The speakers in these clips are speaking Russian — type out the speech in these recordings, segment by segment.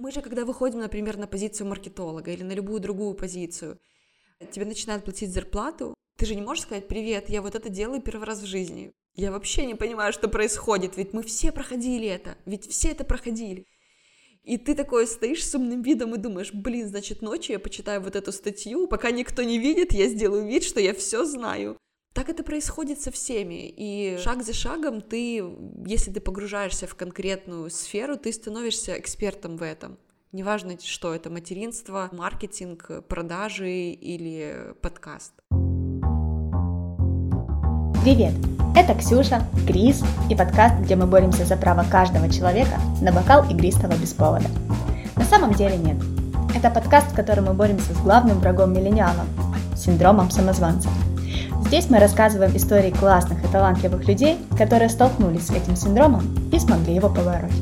Мы же, когда выходим, например, на позицию маркетолога или на любую другую позицию, тебе начинают платить зарплату, ты же не можешь сказать «Привет, я вот это делаю первый раз в жизни». Я вообще не понимаю, что происходит, ведь мы все проходили это, ведь все это проходили. И ты такой стоишь с умным видом и думаешь, блин, значит, ночью я почитаю вот эту статью, пока никто не видит, я сделаю вид, что я все знаю. Так это происходит со всеми, и шаг за шагом ты, если ты погружаешься в конкретную сферу, ты становишься экспертом в этом. Неважно, что это, материнство, маркетинг, продажи или подкаст. Привет! Это Ксюша, Крис и подкаст, где мы боремся за право каждого человека на бокал игристого без повода. На самом деле нет. Это подкаст, в котором мы боремся с главным врагом миллениалов – синдромом самозванца. Здесь мы рассказываем истории классных и талантливых людей, которые столкнулись с этим синдромом и смогли его побороть.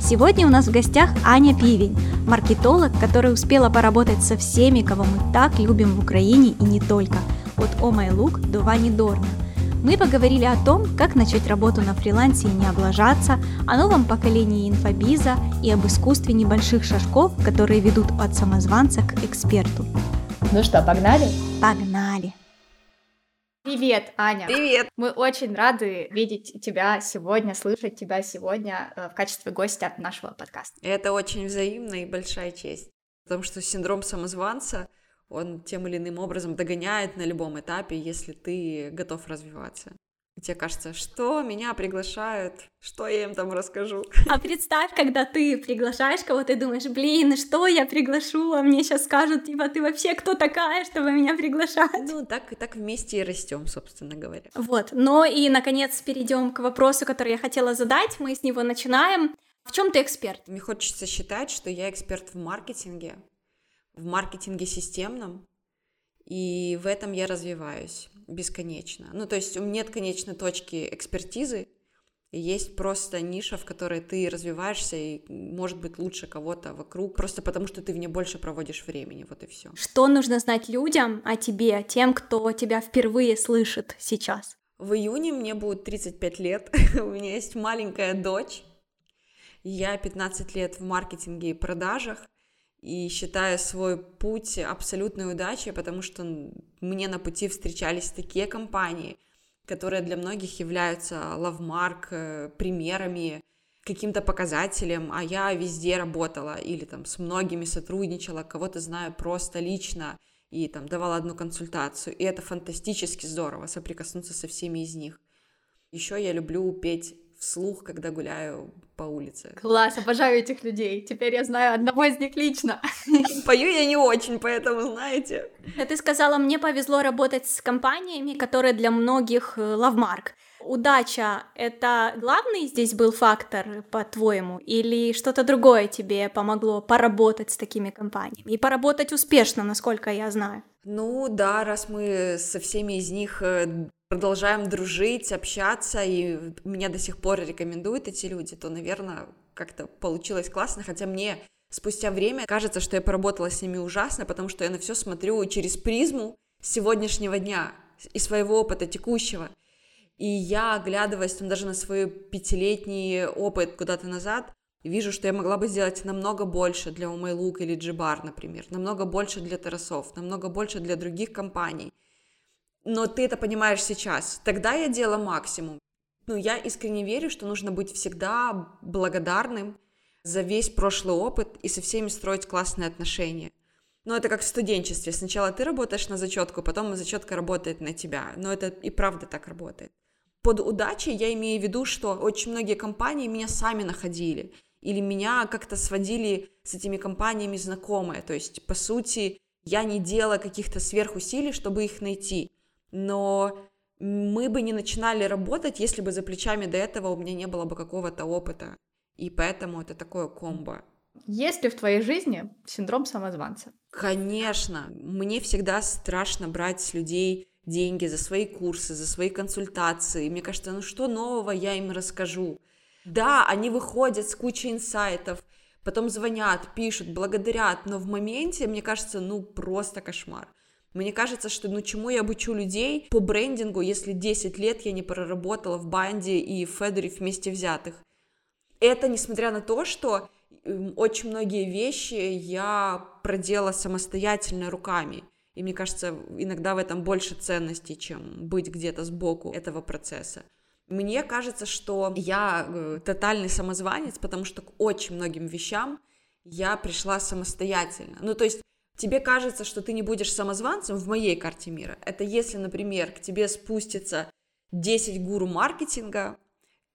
Сегодня у нас в гостях Аня Пивень, маркетолог, которая успела поработать со всеми, кого мы так любим в Украине и не только, от Oh My Look до Вани Дорна – мы поговорили о том, как начать работу на фрилансе и не облажаться, о новом поколении инфобиза и об искусстве небольших шажков, которые ведут от самозванца к эксперту. Ну что, погнали? Погнали! Привет, Аня! Привет! Мы очень рады видеть тебя сегодня, слышать тебя сегодня э, в качестве гостя нашего подкаста. Это очень взаимно и большая честь, потому что синдром самозванца — он тем или иным образом догоняет на любом этапе, если ты готов развиваться. И тебе кажется, что меня приглашают, что я им там расскажу. А представь, когда ты приглашаешь кого-то, ты думаешь, блин, что я приглашу, а мне сейчас скажут, типа, ты вообще кто такая, чтобы меня приглашать? Ну, так, так вместе и растем, собственно говоря. Вот, но и, наконец, перейдем к вопросу, который я хотела задать, мы с него начинаем. В чем ты эксперт? Мне хочется считать, что я эксперт в маркетинге, в маркетинге системном, и в этом я развиваюсь бесконечно. Ну, то есть у меня нет конечной точки экспертизы, есть просто ниша, в которой ты развиваешься и, может быть, лучше кого-то вокруг, просто потому что ты в ней больше проводишь времени, вот и все. Что нужно знать людям о тебе, тем, кто тебя впервые слышит сейчас? В июне мне будет 35 лет, у меня есть маленькая дочь, я 15 лет в маркетинге и продажах, и считаю свой путь абсолютной удачей, потому что мне на пути встречались такие компании, которые для многих являются лавмарк, э, примерами, каким-то показателем, а я везде работала или там с многими сотрудничала, кого-то знаю просто лично и там давала одну консультацию, и это фантастически здорово соприкоснуться со всеми из них. Еще я люблю петь вслух, когда гуляю по улице. Класс, обожаю этих людей. Теперь я знаю одного из них лично. Пою я не очень, поэтому знаете. Ты сказала, мне повезло работать с компаниями, которые для многих э, лавмарк. Удача — это главный здесь был фактор, по-твоему, или что-то другое тебе помогло поработать с такими компаниями? И поработать успешно, насколько я знаю. Ну да, раз мы со всеми из них э, продолжаем дружить, общаться, и меня до сих пор рекомендуют эти люди, то, наверное, как-то получилось классно, хотя мне спустя время кажется, что я поработала с ними ужасно, потому что я на все смотрю через призму сегодняшнего дня и своего опыта текущего. И я, оглядываясь там даже на свой пятилетний опыт куда-то назад, вижу, что я могла бы сделать намного больше для Умайлук или Джибар, например, намного больше для Тарасов, намного больше для других компаний но ты это понимаешь сейчас. Тогда я делала максимум. Ну, я искренне верю, что нужно быть всегда благодарным за весь прошлый опыт и со всеми строить классные отношения. Но это как в студенчестве. Сначала ты работаешь на зачетку, потом зачетка работает на тебя. Но это и правда так работает. Под удачей я имею в виду, что очень многие компании меня сами находили. Или меня как-то сводили с этими компаниями знакомые. То есть, по сути, я не делала каких-то сверхусилий, чтобы их найти но мы бы не начинали работать, если бы за плечами до этого у меня не было бы какого-то опыта. И поэтому это такое комбо. Есть ли в твоей жизни синдром самозванца? Конечно. Мне всегда страшно брать с людей деньги за свои курсы, за свои консультации. Мне кажется, ну что нового я им расскажу? Да, они выходят с кучей инсайтов, потом звонят, пишут, благодарят, но в моменте, мне кажется, ну просто кошмар. Мне кажется, что ну чему я обучу людей по брендингу, если 10 лет я не проработала в банде и Федоре вместе взятых. Это несмотря на то, что очень многие вещи я проделала самостоятельно руками. И мне кажется, иногда в этом больше ценности, чем быть где-то сбоку этого процесса. Мне кажется, что я э, тотальный самозванец, потому что к очень многим вещам я пришла самостоятельно. Ну, то есть тебе кажется, что ты не будешь самозванцем в моей карте мира. Это если, например, к тебе спустится 10 гуру маркетинга,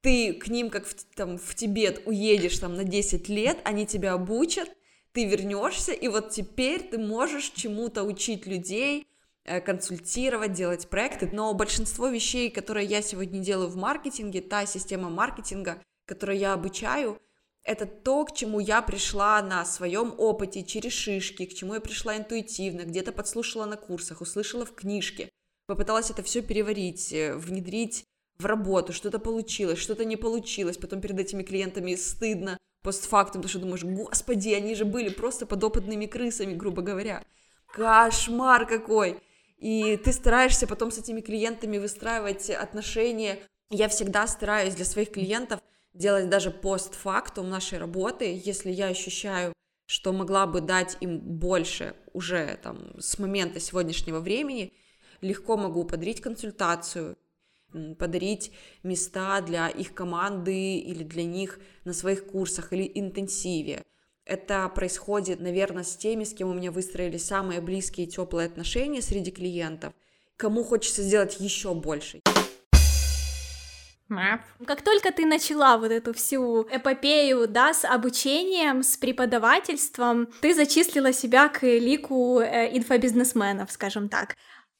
ты к ним, как в, там, в Тибет, уедешь там на 10 лет, они тебя обучат, ты вернешься, и вот теперь ты можешь чему-то учить людей, э, консультировать, делать проекты, но большинство вещей, которые я сегодня делаю в маркетинге, та система маркетинга, которую я обучаю, это то, к чему я пришла на своем опыте, через шишки, к чему я пришла интуитивно, где-то подслушала на курсах, услышала в книжке, попыталась это все переварить, э, внедрить в работу, что-то получилось, что-то не получилось, потом перед этими клиентами стыдно постфактум, потому что думаешь, господи, они же были просто подопытными крысами, грубо говоря. Кошмар какой! И ты стараешься потом с этими клиентами выстраивать отношения. Я всегда стараюсь для своих клиентов делать даже постфактум нашей работы, если я ощущаю, что могла бы дать им больше уже там с момента сегодняшнего времени, легко могу подарить консультацию, подарить места для их команды или для них на своих курсах или интенсиве. Это происходит, наверное, с теми, с кем у меня выстроили самые близкие и теплые отношения среди клиентов, кому хочется сделать еще больше. Как только ты начала вот эту всю эпопею, да, с обучением, с преподавательством, ты зачислила себя к лику э, инфобизнесменов, скажем так.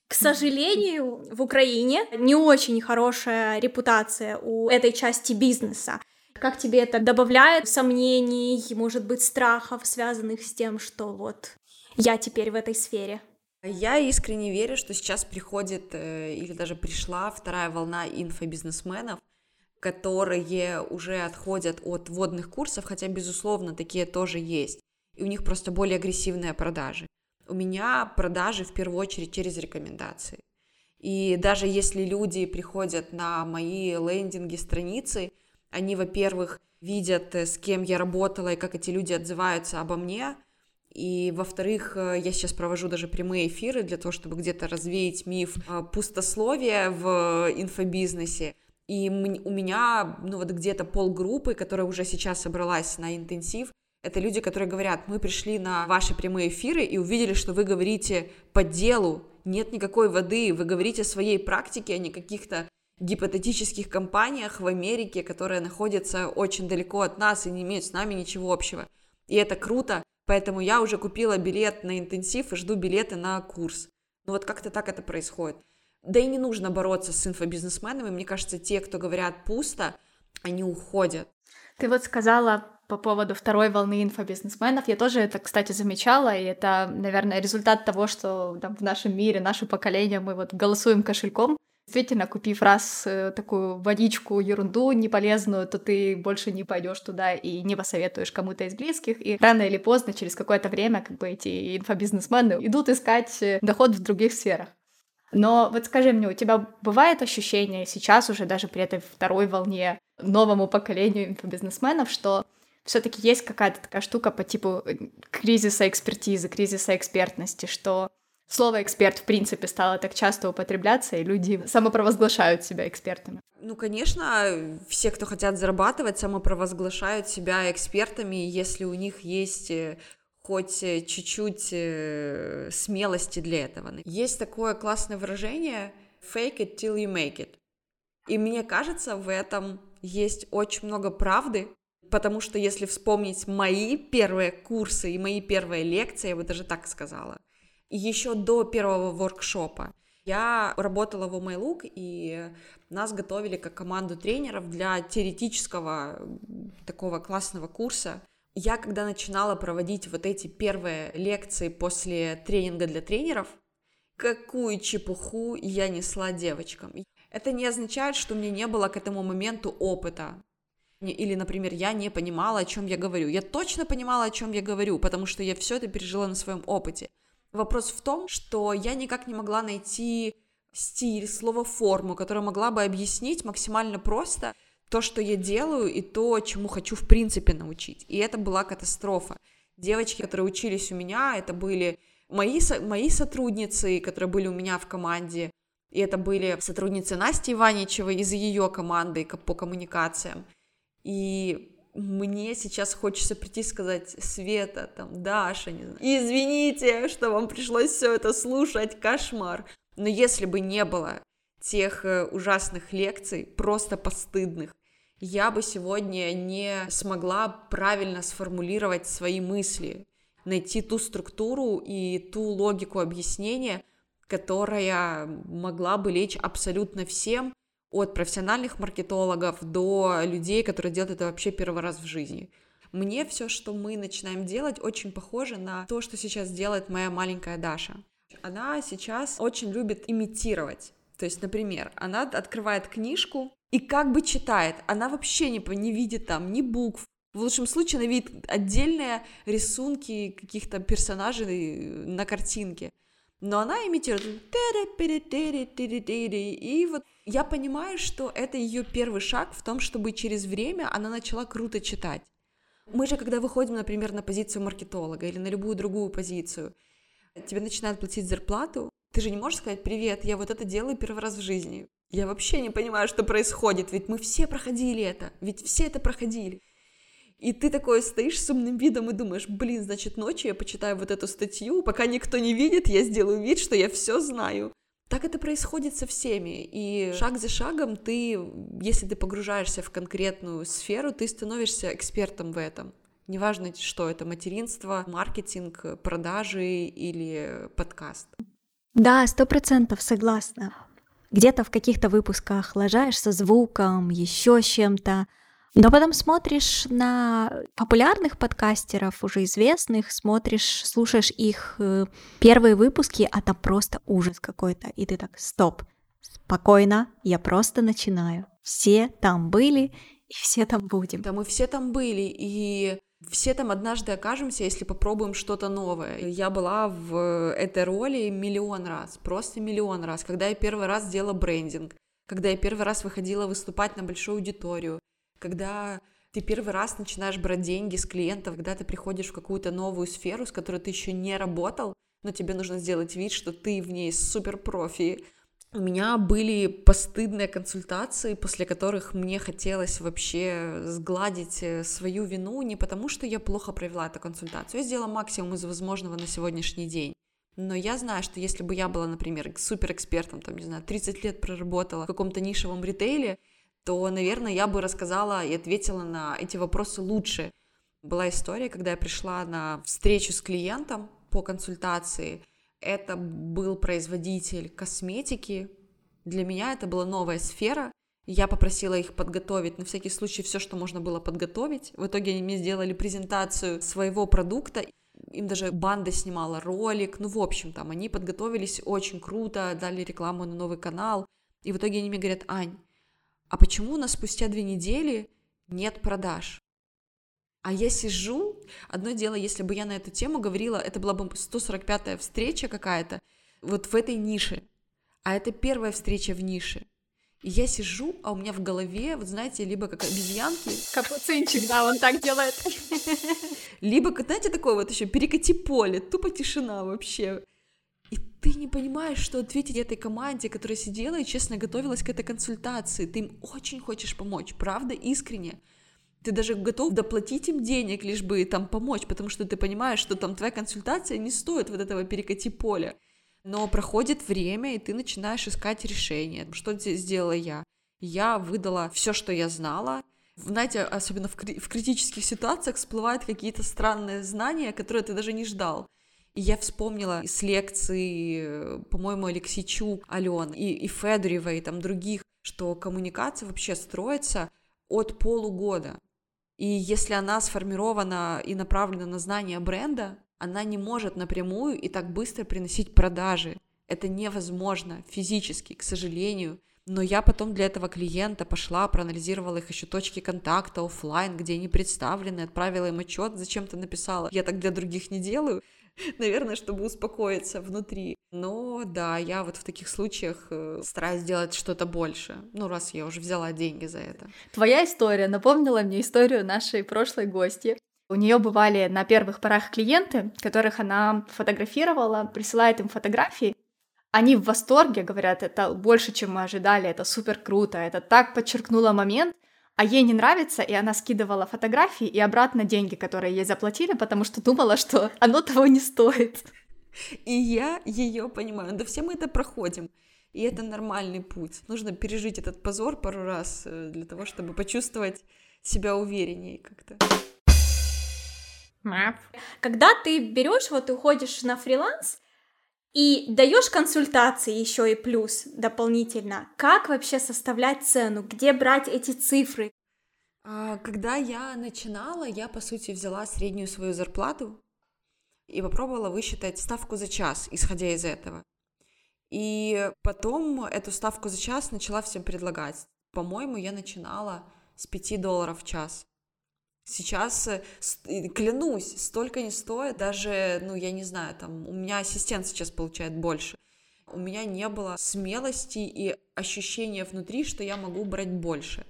К сожалению, в Украине не очень хорошая репутация у этой части бизнеса. Как тебе это добавляет сомнений, может быть, страхов, связанных с тем, что вот я теперь в этой сфере? Я искренне верю, что сейчас приходит э, или даже пришла вторая волна инфобизнесменов, которые уже отходят от водных курсов, хотя, безусловно, такие тоже есть. И у них просто более агрессивные продажи. У меня продажи в первую очередь через рекомендации. И даже если люди приходят на мои лендинги, страницы, они, во-первых, видят, э, с кем я работала и как эти люди отзываются обо мне, и, во-вторых, э, я сейчас провожу даже прямые эфиры для того, чтобы где-то развеять миф э, пустословия в инфобизнесе. И у меня, ну вот где-то полгруппы, которая уже сейчас собралась на интенсив, это люди, которые говорят, мы пришли на ваши прямые эфиры и увидели, что вы говорите по делу, нет никакой воды, вы говорите о своей практике, а не каких-то гипотетических компаниях в Америке, которые находятся очень далеко от нас и не имеют с нами ничего общего. И это круто, поэтому я уже купила билет на интенсив и жду билеты на курс. Ну вот как-то так это происходит. Да и не нужно бороться с инфобизнесменами, мне кажется, те, кто говорят пусто, они уходят. Ты вот сказала по поводу второй волны инфобизнесменов. Я тоже это, кстати, замечала, и это, наверное, результат того, что там, в нашем мире, наше поколение, мы вот голосуем кошельком. Действительно, купив раз э, такую водичку, ерунду неполезную, то ты больше не пойдешь туда и не посоветуешь кому-то из близких. И рано или поздно, через какое-то время, как бы эти инфобизнесмены идут искать э, доход в других сферах. Но вот скажи мне, у тебя бывает ощущение сейчас уже даже при этой второй волне новому поколению инфобизнесменов, что все-таки есть какая-то такая штука по типу э, кризиса экспертизы, кризиса экспертности, что слово эксперт в принципе стало так часто употребляться, и люди самопровозглашают себя экспертами. Ну, конечно, все, кто хотят зарабатывать, самопровозглашают себя экспертами, если у них есть э, хоть э, чуть-чуть смелости для этого. Есть такое классное выражение «fake it till you make it». И мне кажется, в этом есть очень много правды, потому что если вспомнить мои первые курсы и мои первые лекции, я бы даже так сказала, еще до первого воркшопа, я работала в OMyLook, и нас готовили как команду тренеров для теоретического такого классного курса. Я, когда начинала проводить вот эти первые лекции после тренинга для тренеров, какую чепуху я несла девочкам. Это не означает, что у меня не было к этому моменту опыта. Или, например, я не понимала, о чем я говорю. Я точно понимала, о чем я говорю, потому что я все это пережила на своем опыте. Вопрос в том, что я никак не могла найти стиль, слово, форму, которая могла бы объяснить максимально просто то, что я делаю, и то, чему хочу в принципе научить. И это была катастрофа. Девочки, которые учились у меня, это были мои, мои сотрудницы, которые были у меня в команде, и это были сотрудницы Насти Иваничевой из ее команды по коммуникациям. И мне сейчас хочется прийти и сказать, Света, там, Даша, не знаю, извините, что вам пришлось все это слушать, кошмар. Но если бы не было тех э, ужасных лекций, просто постыдных, я бы сегодня не смогла правильно сформулировать свои мысли, найти ту структуру и ту логику объяснения, которая могла бы лечь абсолютно всем, от профессиональных маркетологов до людей, которые делают это вообще первый раз в жизни. Мне все, что мы начинаем делать, очень похоже на то, что сейчас делает моя маленькая Даша. Она сейчас очень любит имитировать. То есть, например, она открывает книжку и как бы читает. Она вообще не, не видит там ни букв, в лучшем случае она видит отдельные рисунки каких-то персонажей на картинке. Но она имитирует. И вот я понимаю, что это ее первый шаг в том, чтобы через время она начала круто читать. Мы же, когда выходим, например, на позицию маркетолога или на любую другую позицию, тебе начинают платить зарплату, ты же не можешь сказать «Привет, я вот это делаю первый раз в жизни». Я вообще не понимаю, что происходит, ведь мы все проходили это, ведь все это проходили. И ты такой стоишь с умным видом и думаешь, блин, значит, ночью я почитаю вот эту статью, пока никто не видит, я сделаю вид, что я все знаю. Так это происходит со всеми, и шаг за шагом ты, если ты погружаешься в конкретную сферу, ты становишься экспертом в этом. Неважно, что это, материнство, маркетинг, продажи или подкаст. Да, сто процентов согласна. Где-то в каких-то выпусках лажаешь со звуком, еще чем-то, но потом смотришь на популярных подкастеров, уже известных, смотришь, слушаешь их э, первые выпуски, а там просто ужас какой-то. И ты так, стоп, спокойно, я просто начинаю. Все там были, и все там будем. Да, мы все там были, и все там однажды окажемся, если попробуем что-то новое. Я была в этой роли миллион раз, просто миллион раз, когда я первый раз делала брендинг, когда я первый раз выходила выступать на большую аудиторию, когда ты первый раз начинаешь брать деньги с клиентов, когда ты приходишь в какую-то новую сферу, с которой ты еще не работал, но тебе нужно сделать вид, что ты в ней супер профи. У меня были постыдные консультации, после которых мне хотелось вообще сгладить э, свою вину не потому, что я плохо провела эту консультацию, я сделала максимум из возможного на сегодняшний день. Но я знаю, что если бы я была, например, суперэкспертом, там, не знаю, 30 лет проработала в каком-то нишевом ритейле, то, наверное, я бы рассказала и ответила на эти вопросы лучше. Была история, когда я пришла на встречу с клиентом по консультации. Это был производитель косметики. Для меня это была новая сфера. Я попросила их подготовить на всякий случай все, что можно было подготовить. В итоге они мне сделали презентацию своего продукта. Им даже банда снимала ролик. Ну, в общем, там они подготовились очень круто, дали рекламу на новый канал. И в итоге они мне говорят, Ань, а почему у нас спустя две недели нет продаж? А я сижу, одно дело, если бы я на эту тему говорила, это была бы 145-я встреча какая-то, вот в этой нише. А это первая встреча в нише. И я сижу, а у меня в голове, вот знаете, либо как обезьянки. Капуцинчик, да, он так делает. Либо, знаете, такое вот еще перекати поле, тупо тишина вообще ты не понимаешь, что ответить этой команде, которая сидела и честно готовилась к этой консультации. Ты им очень хочешь помочь, правда, искренне. Ты даже готов доплатить им денег, лишь бы там помочь, потому что ты понимаешь, что там твоя консультация не стоит вот этого перекати поля. Но проходит время, и ты начинаешь искать решение. Что сделала я? Я выдала все, что я знала. Знаете, особенно в, кри- в критических ситуациях всплывают какие-то странные знания, которые ты даже не ждал. И я вспомнила с лекции, по-моему, Алексейчук, Ален, и, и Федорева, и там других, что коммуникация вообще строится от полугода. И если она сформирована и направлена на знание бренда, она не может напрямую и так быстро приносить продажи. Это невозможно физически, к сожалению. Но я потом для этого клиента пошла, проанализировала их еще точки контакта офлайн, где они представлены, отправила им отчет, зачем ты написала. Я так для других не делаю. Наверное, чтобы успокоиться внутри. Но да, я вот в таких случаях э, стараюсь сделать что-то больше. Ну, раз я уже взяла деньги за это. Твоя история напомнила мне историю нашей прошлой гости. У нее бывали на первых порах клиенты, которых она фотографировала, присылает им фотографии. Они в восторге, говорят, это больше, чем мы ожидали, это супер круто, это так подчеркнуло момент, а ей не нравится, и она скидывала фотографии и обратно деньги, которые ей заплатили, потому что думала, что оно того не стоит. И я ее понимаю. Да все мы это проходим. И это нормальный путь. Нужно пережить этот позор пару раз э, для того, чтобы почувствовать себя увереннее как-то. Когда ты берешь, вот уходишь на фриланс и даешь консультации еще и плюс дополнительно, как вообще составлять цену, где брать эти цифры? А, когда я начинала, я по сути взяла среднюю свою зарплату и попробовала высчитать ставку за час, исходя из этого. И потом эту ставку за час начала всем предлагать. По-моему, я начинала с 5 долларов в час. Сейчас, э, клянусь, столько не стоит, даже, ну, я не знаю, там, у меня ассистент сейчас получает больше. У меня не было смелости и ощущения внутри, что я могу брать больше.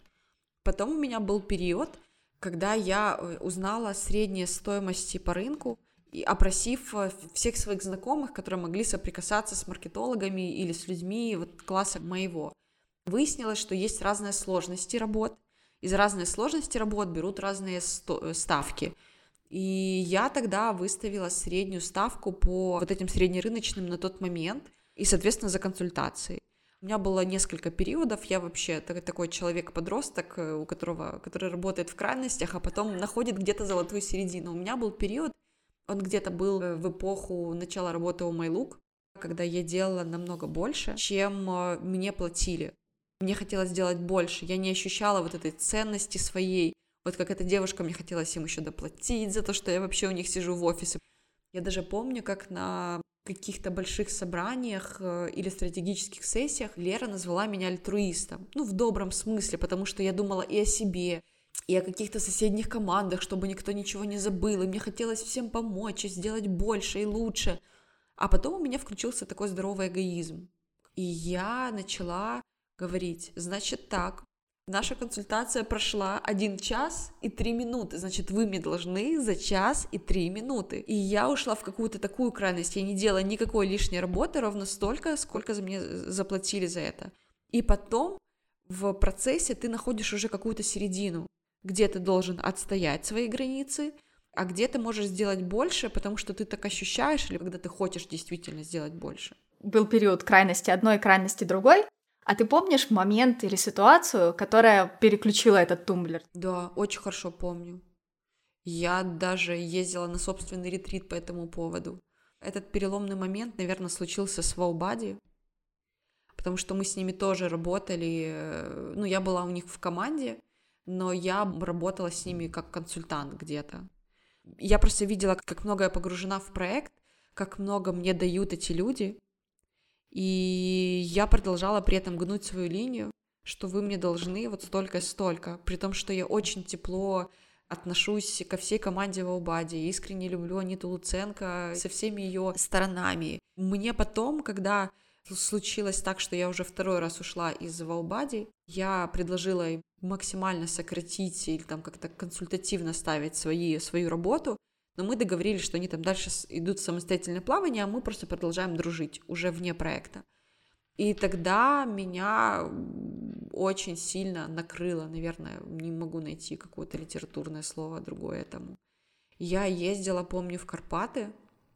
Потом у меня был период, когда я э, узнала средние стоимости по рынку, и опросив э, всех своих знакомых, которые могли соприкасаться с маркетологами или с людьми вот класса моего. Выяснилось, что есть разные сложности работ, из разной сложности работ берут разные э, ставки. И я тогда выставила среднюю ставку по вот этим среднерыночным на тот момент и, соответственно, за консультации. У меня было несколько периодов, я вообще такой человек-подросток, э, у которого, который работает в крайностях, а потом находит где-то золотую середину. У меня был период, он где-то был э, в эпоху начала работы у MyLook, когда я делала намного больше, чем мне платили. Мне хотелось сделать больше, я не ощущала вот этой ценности своей. Вот как эта девушка, мне хотелось им еще доплатить за то, что я вообще у них сижу в офисе. Я даже помню, как на каких-то больших собраниях э, или стратегических сессиях Лера назвала меня альтруистом. Ну, в добром смысле, потому что я думала и о себе, и о каких-то соседних командах, чтобы никто ничего не забыл, и мне хотелось всем помочь, и сделать больше и лучше. А потом у меня включился такой здоровый эгоизм. И я начала говорить, значит так, наша консультация прошла один час и три минуты, значит, вы мне должны за час и три минуты. И я ушла в какую-то такую крайность, я не делала никакой лишней работы, ровно столько, сколько за мне заплатили за это. И потом в процессе ты находишь уже какую-то середину, где ты должен отстоять свои границы, а где ты можешь сделать больше, потому что ты так ощущаешь, или когда ты хочешь действительно сделать больше. Был период крайности одной, крайности другой, а ты помнишь момент или ситуацию, которая переключила этот тумблер? Да, очень хорошо помню. Я даже ездила на собственный ретрит по этому поводу. Этот переломный момент, наверное, случился с Ваубади, потому что мы с ними тоже работали. Э, ну, я была у них в команде, но я работала с ними как консультант где-то. Я просто видела, как много я погружена в проект, как много мне дают эти люди, и я продолжала при этом гнуть свою линию, что вы мне должны вот столько и столько, при том, что я очень тепло отношусь ко всей команде Ваубади, искренне люблю Аниту Луценко со всеми ее сторонами. Мне потом, когда случилось так, что я уже второй раз ушла из Ваубади, я предложила им максимально сократить или там как-то консультативно ставить свои, свою работу, но мы договорились, что они там дальше идут в самостоятельное плавание, а мы просто продолжаем дружить уже вне проекта. И тогда меня очень сильно накрыло, наверное, не могу найти какое-то литературное слово другое этому. Я ездила, помню, в Карпаты,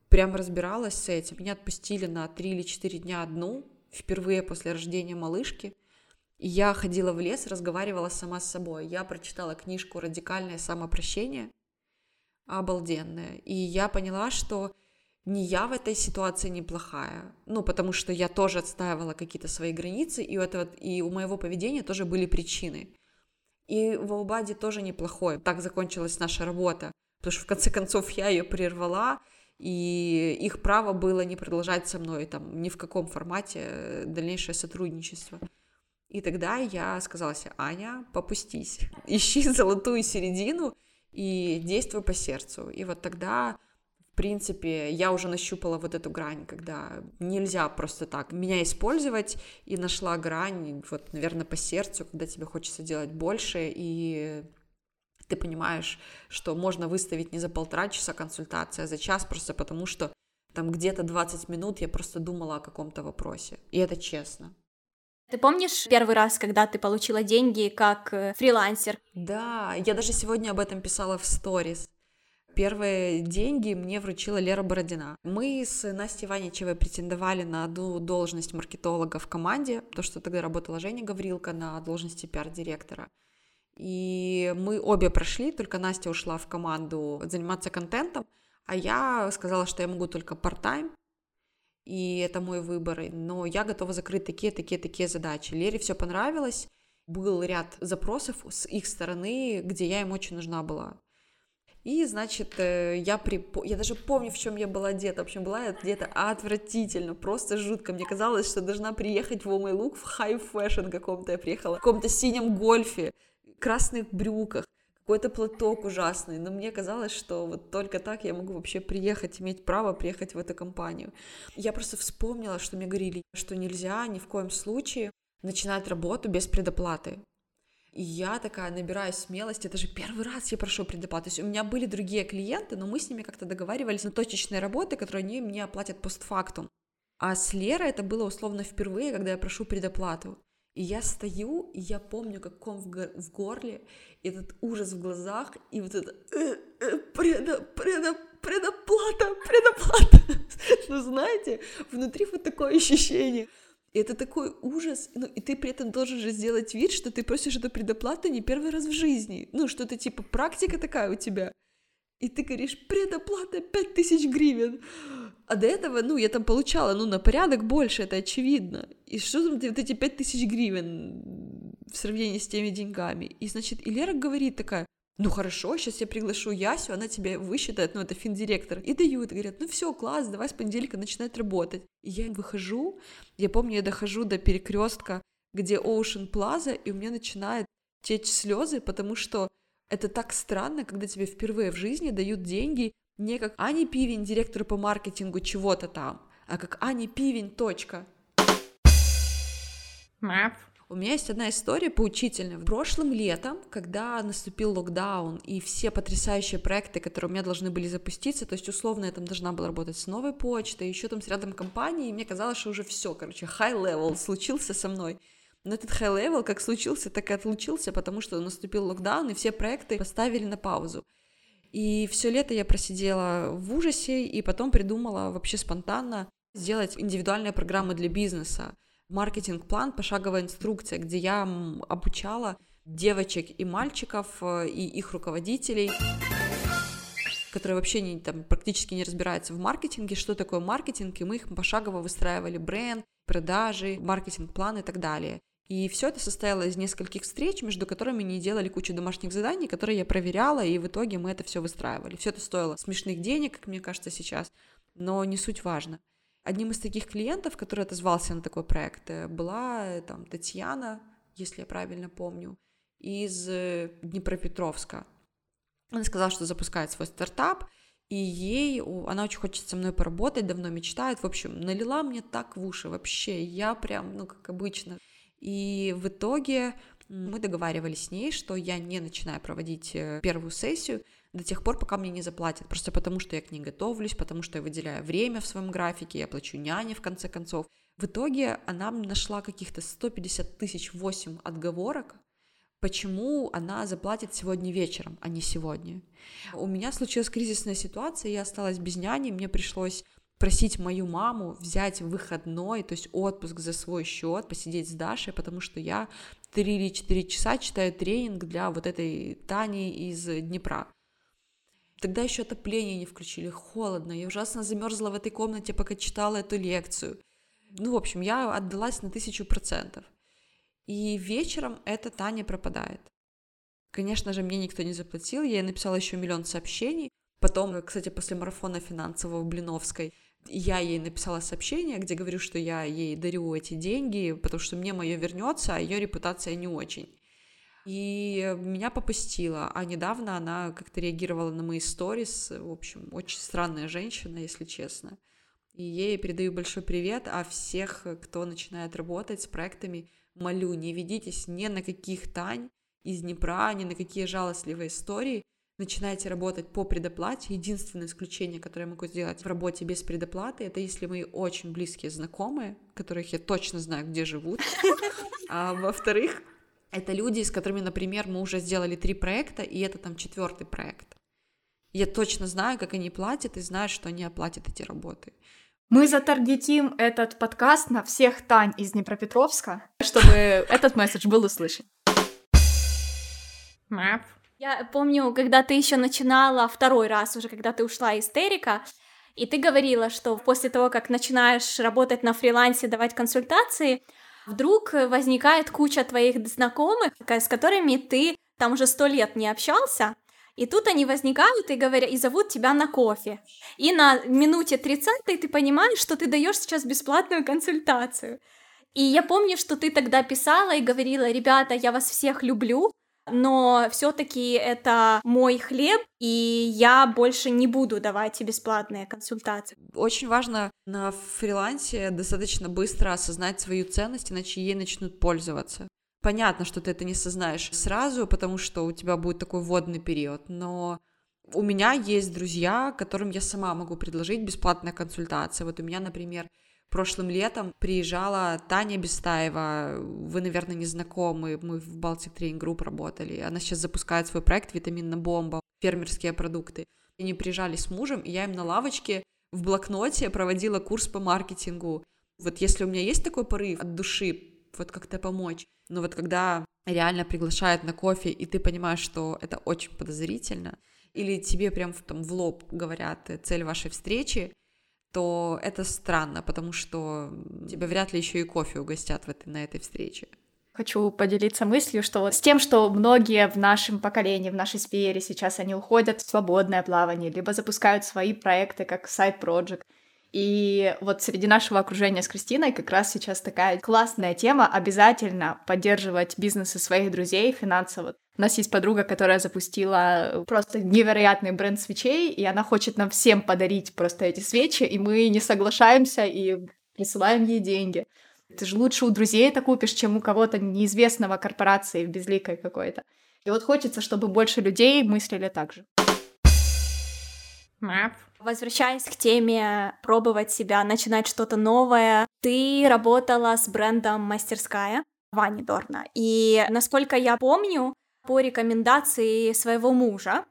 прям разбиралась с этим. Меня отпустили на 3 или 4 дня одну, впервые после рождения малышки. Я ходила в лес, разговаривала сама с собой. Я прочитала книжку «Радикальное самопрощение», обалденная. И я поняла, что не я в этой ситуации неплохая. Ну, потому что я тоже отстаивала какие-то свои границы, и у, этого, и у моего поведения тоже были причины. И в Аубаде тоже неплохой. Так закончилась наша работа. Потому что в конце концов я ее прервала, и их право было не продолжать со мной там ни в каком формате дальнейшее сотрудничество. И тогда я сказала себе, Аня, попустись, ищи золотую середину и действуй по сердцу. И вот тогда в принципе, я уже нащупала вот эту грань, когда нельзя просто так меня использовать, и нашла грань, вот, наверное, по сердцу, когда тебе хочется делать больше, и ты понимаешь, что можно выставить не за полтора часа консультация, а за час, просто потому что там где-то 20 минут я просто думала о каком-то вопросе. И это честно. Ты помнишь первый раз, когда ты получила деньги как э, фрилансер? Да, я даже сегодня об этом писала в сторис. Первые деньги мне вручила Лера Бородина. Мы с Настей Ваничевой претендовали на одну должность маркетолога в команде, то, что тогда работала Женя Гаврилка на должности пиар-директора. И мы обе прошли, только Настя ушла в команду заниматься контентом, а я сказала, что я могу только part-time, и это мой выбор, но я готова закрыть такие, такие, такие задачи. Лере все понравилось, был ряд запросов с их стороны, где я им очень нужна была. И, значит, э, я, при... я даже помню, в чем я была одета. В общем, была я одета отвратительно, просто жутко. Мне казалось, что должна приехать в мой look в high fashion каком-то. Я приехала в каком-то синем гольфе, красных брюках, какой-то платок ужасный. Но мне казалось, что вот только так я могу вообще приехать, иметь право приехать в эту компанию. Я просто вспомнила, что мне говорили, что нельзя ни в коем случае начинать работу без предоплаты. И я такая набираю смелости, это же первый раз я прошу предоплату. То есть у меня были другие клиенты, но мы с ними как-то договаривались на точечные работы, которые они мне оплатят постфактум. А с Лерой это было условно впервые, когда я прошу предоплату. И я стою, и я помню, как ком в, го- в горле, этот ужас в глазах, и вот это э, э, предо, предо, предоплата, предоплата. Ну, знаете, внутри вот такое ощущение – и это такой ужас, ну, и ты при этом должен же сделать вид, что ты просишь эту предоплату не первый раз в жизни, ну, что это типа практика такая у тебя, и ты говоришь, предоплата 5000 гривен, а до этого, ну, я там получала, ну, на порядок больше, это очевидно, и что там вот эти 5000 гривен в сравнении с теми деньгами, и, значит, и Лера говорит такая, ну хорошо, сейчас я приглашу Ясю, она тебе высчитает, ну это финдиректор, и дают, говорят, ну все, класс, давай с понедельника начинать работать. И я выхожу, я помню, я дохожу до перекрестка, где Ocean Plaza, и у меня начинает течь слезы, потому что это так странно, когда тебе впервые в жизни дают деньги не как Ани Пивень, директор по маркетингу чего-то там, а как Ани Пивень, точка. Мап. У меня есть одна история поучительная. В прошлым летом, когда наступил локдаун, и все потрясающие проекты, которые у меня должны были запуститься, то есть условно я там должна была работать с новой почтой, еще там с рядом компаний, и мне казалось, что уже все, короче, high level случился со мной. Но этот high level как случился, так и отлучился, потому что наступил локдаун, и все проекты поставили на паузу. И все лето я просидела в ужасе, и потом придумала вообще спонтанно сделать индивидуальные программы для бизнеса маркетинг-план, пошаговая инструкция, где я обучала девочек и мальчиков э, и их руководителей которые вообще не, там, практически не разбираются в маркетинге, что такое маркетинг, и мы их пошагово выстраивали бренд, продажи, маркетинг-план и так далее. И все это состояло из нескольких встреч, между которыми не делали кучу домашних заданий, которые я проверяла, и в итоге мы это все выстраивали. Все это стоило смешных денег, как мне кажется сейчас, но не суть важно. Одним из таких клиентов, который отозвался на такой проект, э, была э, там Татьяна, если я правильно помню, из э, Днепропетровска. Она сказала, что запускает свой стартап, и ей, она очень хочет со мной поработать, давно мечтает. В общем, налила мне так в уши вообще, я прям, ну, как обычно. И в итоге мы договаривались с ней, что я не начинаю проводить первую сессию, до тех пор, пока мне не заплатят. Просто потому, что я к ней готовлюсь, потому что я выделяю время в своем графике, я плачу няне, в конце концов. В итоге она нашла каких-то 150 тысяч 8 отговорок, почему она заплатит сегодня вечером, а не сегодня. У меня случилась кризисная ситуация, я осталась без няни, мне пришлось просить мою маму взять выходной, то есть отпуск за свой счет, посидеть с Дашей, потому что я 3 или 4 часа читаю тренинг для вот этой Тани из Днепра. Тогда еще отопление не включили, холодно, я ужасно замерзла в этой комнате, пока читала эту лекцию. Ну, в общем, я отдалась на тысячу процентов. И вечером эта Таня пропадает. Конечно же, мне никто не заплатил, я ей написала еще миллион сообщений. Потом, кстати, после марафона финансового в Блиновской, Я ей написала сообщение, где говорю, что я ей дарю эти деньги, потому что мне мое вернется, а ее репутация не очень. И меня попустила. А недавно она как-то реагировала на мои сторис. В общем, очень странная женщина, если честно. И ей передаю большой привет, а всех, кто начинает работать с проектами, молю, не ведитесь ни на каких Тань из Днепра, ни на какие жалостливые истории. Начинайте работать по предоплате. Единственное исключение, которое я могу сделать в работе без предоплаты, это если мои очень близкие знакомые, которых я точно знаю, где живут. А во-вторых, это люди, с которыми, например, мы уже сделали три проекта, и это там четвертый проект. Я точно знаю, как они платят, и знаю, что они оплатят эти работы. Мы затаргетим этот подкаст на всех Тань из Днепропетровска, чтобы этот месседж был услышан. Я помню, когда ты еще начинала второй раз уже, когда ты ушла из Терика, и ты говорила, что после того, как начинаешь работать на фрилансе, давать консультации, вдруг возникает куча твоих знакомых, с которыми ты там уже сто лет не общался, и тут они возникают и говорят, и зовут тебя на кофе. И на минуте 30 ты понимаешь, что ты даешь сейчас бесплатную консультацию. И я помню, что ты тогда писала и говорила, ребята, я вас всех люблю, но все-таки это мой хлеб, и я больше не буду давать бесплатные консультации. Очень важно на фрилансе достаточно быстро осознать свою ценность, иначе ей начнут пользоваться. Понятно, что ты это не сознаешь сразу, потому что у тебя будет такой водный период, но у меня есть друзья, которым я сама могу предложить бесплатная консультация. Вот у меня, например, прошлым летом приезжала Таня Бестаева, вы, наверное, не знакомы, мы в Baltic Train Group работали, она сейчас запускает свой проект «Витаминная бомба», фермерские продукты. Они приезжали с мужем, и я им на лавочке в блокноте проводила курс по маркетингу. Вот если у меня есть такой порыв от души, вот как-то помочь, но вот когда реально приглашают на кофе, и ты понимаешь, что это очень подозрительно, или тебе прям там в лоб говорят э, цель вашей встречи, то это странно, потому что тебя вряд ли еще и кофе угостят в этой, на этой встрече. Хочу поделиться мыслью, что с тем, что многие в нашем поколении, в нашей сфере сейчас они уходят в свободное плавание, либо запускают свои проекты как сайт-проект, и вот среди нашего окружения с Кристиной как раз сейчас такая классная тема обязательно поддерживать бизнесы своих друзей финансово. У нас есть подруга, которая запустила просто невероятный бренд свечей, и она хочет нам всем подарить просто эти свечи, и мы не соглашаемся и присылаем ей деньги. Ты же лучше у друзей это купишь, чем у кого-то неизвестного корпорации безликой какой-то. И вот хочется, чтобы больше людей мыслили так же. Возвращаясь к теме пробовать себя, начинать что-то новое, ты работала с брендом «Мастерская» Вани Дорна. И, насколько я помню, по рекомендации своего мужа,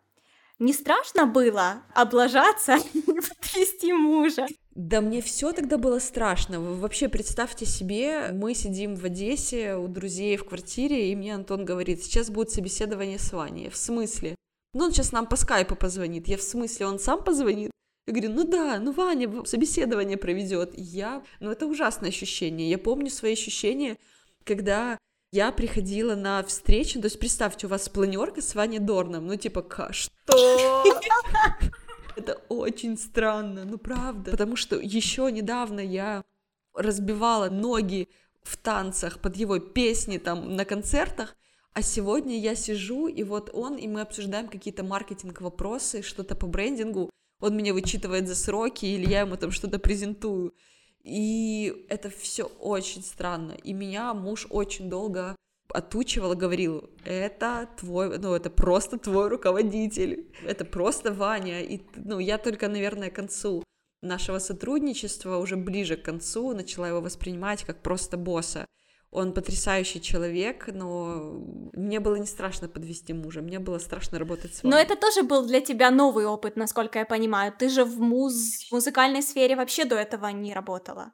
не страшно было облажаться и потрясти мужа? Да мне все тогда было страшно. Вы вообще представьте себе, мы сидим в Одессе у друзей в квартире, и мне Антон говорит, сейчас будет собеседование с Ваней. В смысле? Ну, он сейчас нам по скайпу позвонит. Я в смысле, он сам позвонит? Я говорю, ну да, ну Ваня собеседование проведет. Я, ну это ужасное ощущение. Я помню свои ощущения, когда я приходила на встречу, то есть представьте, у вас планерка с Ваней Дорном, ну типа, что? Это очень странно, ну правда. Потому что еще недавно я разбивала ноги в танцах под его песни там на концертах, а сегодня я сижу, и вот он, и мы обсуждаем какие-то маркетинг-вопросы, что-то по брендингу, он меня вычитывает за сроки, или я ему там что-то презентую. И это все очень странно. И меня муж очень долго отучивал говорил, это твой, ну, это просто твой руководитель, это просто Ваня. И, ну, я только, наверное, к концу нашего сотрудничества, уже ближе к концу, начала его воспринимать как просто босса. Он потрясающий человек, но мне было не страшно подвести мужа, мне было страшно работать с вами. Но это тоже был для тебя новый опыт, насколько я понимаю. Ты же в муз... музыкальной сфере вообще до этого не работала.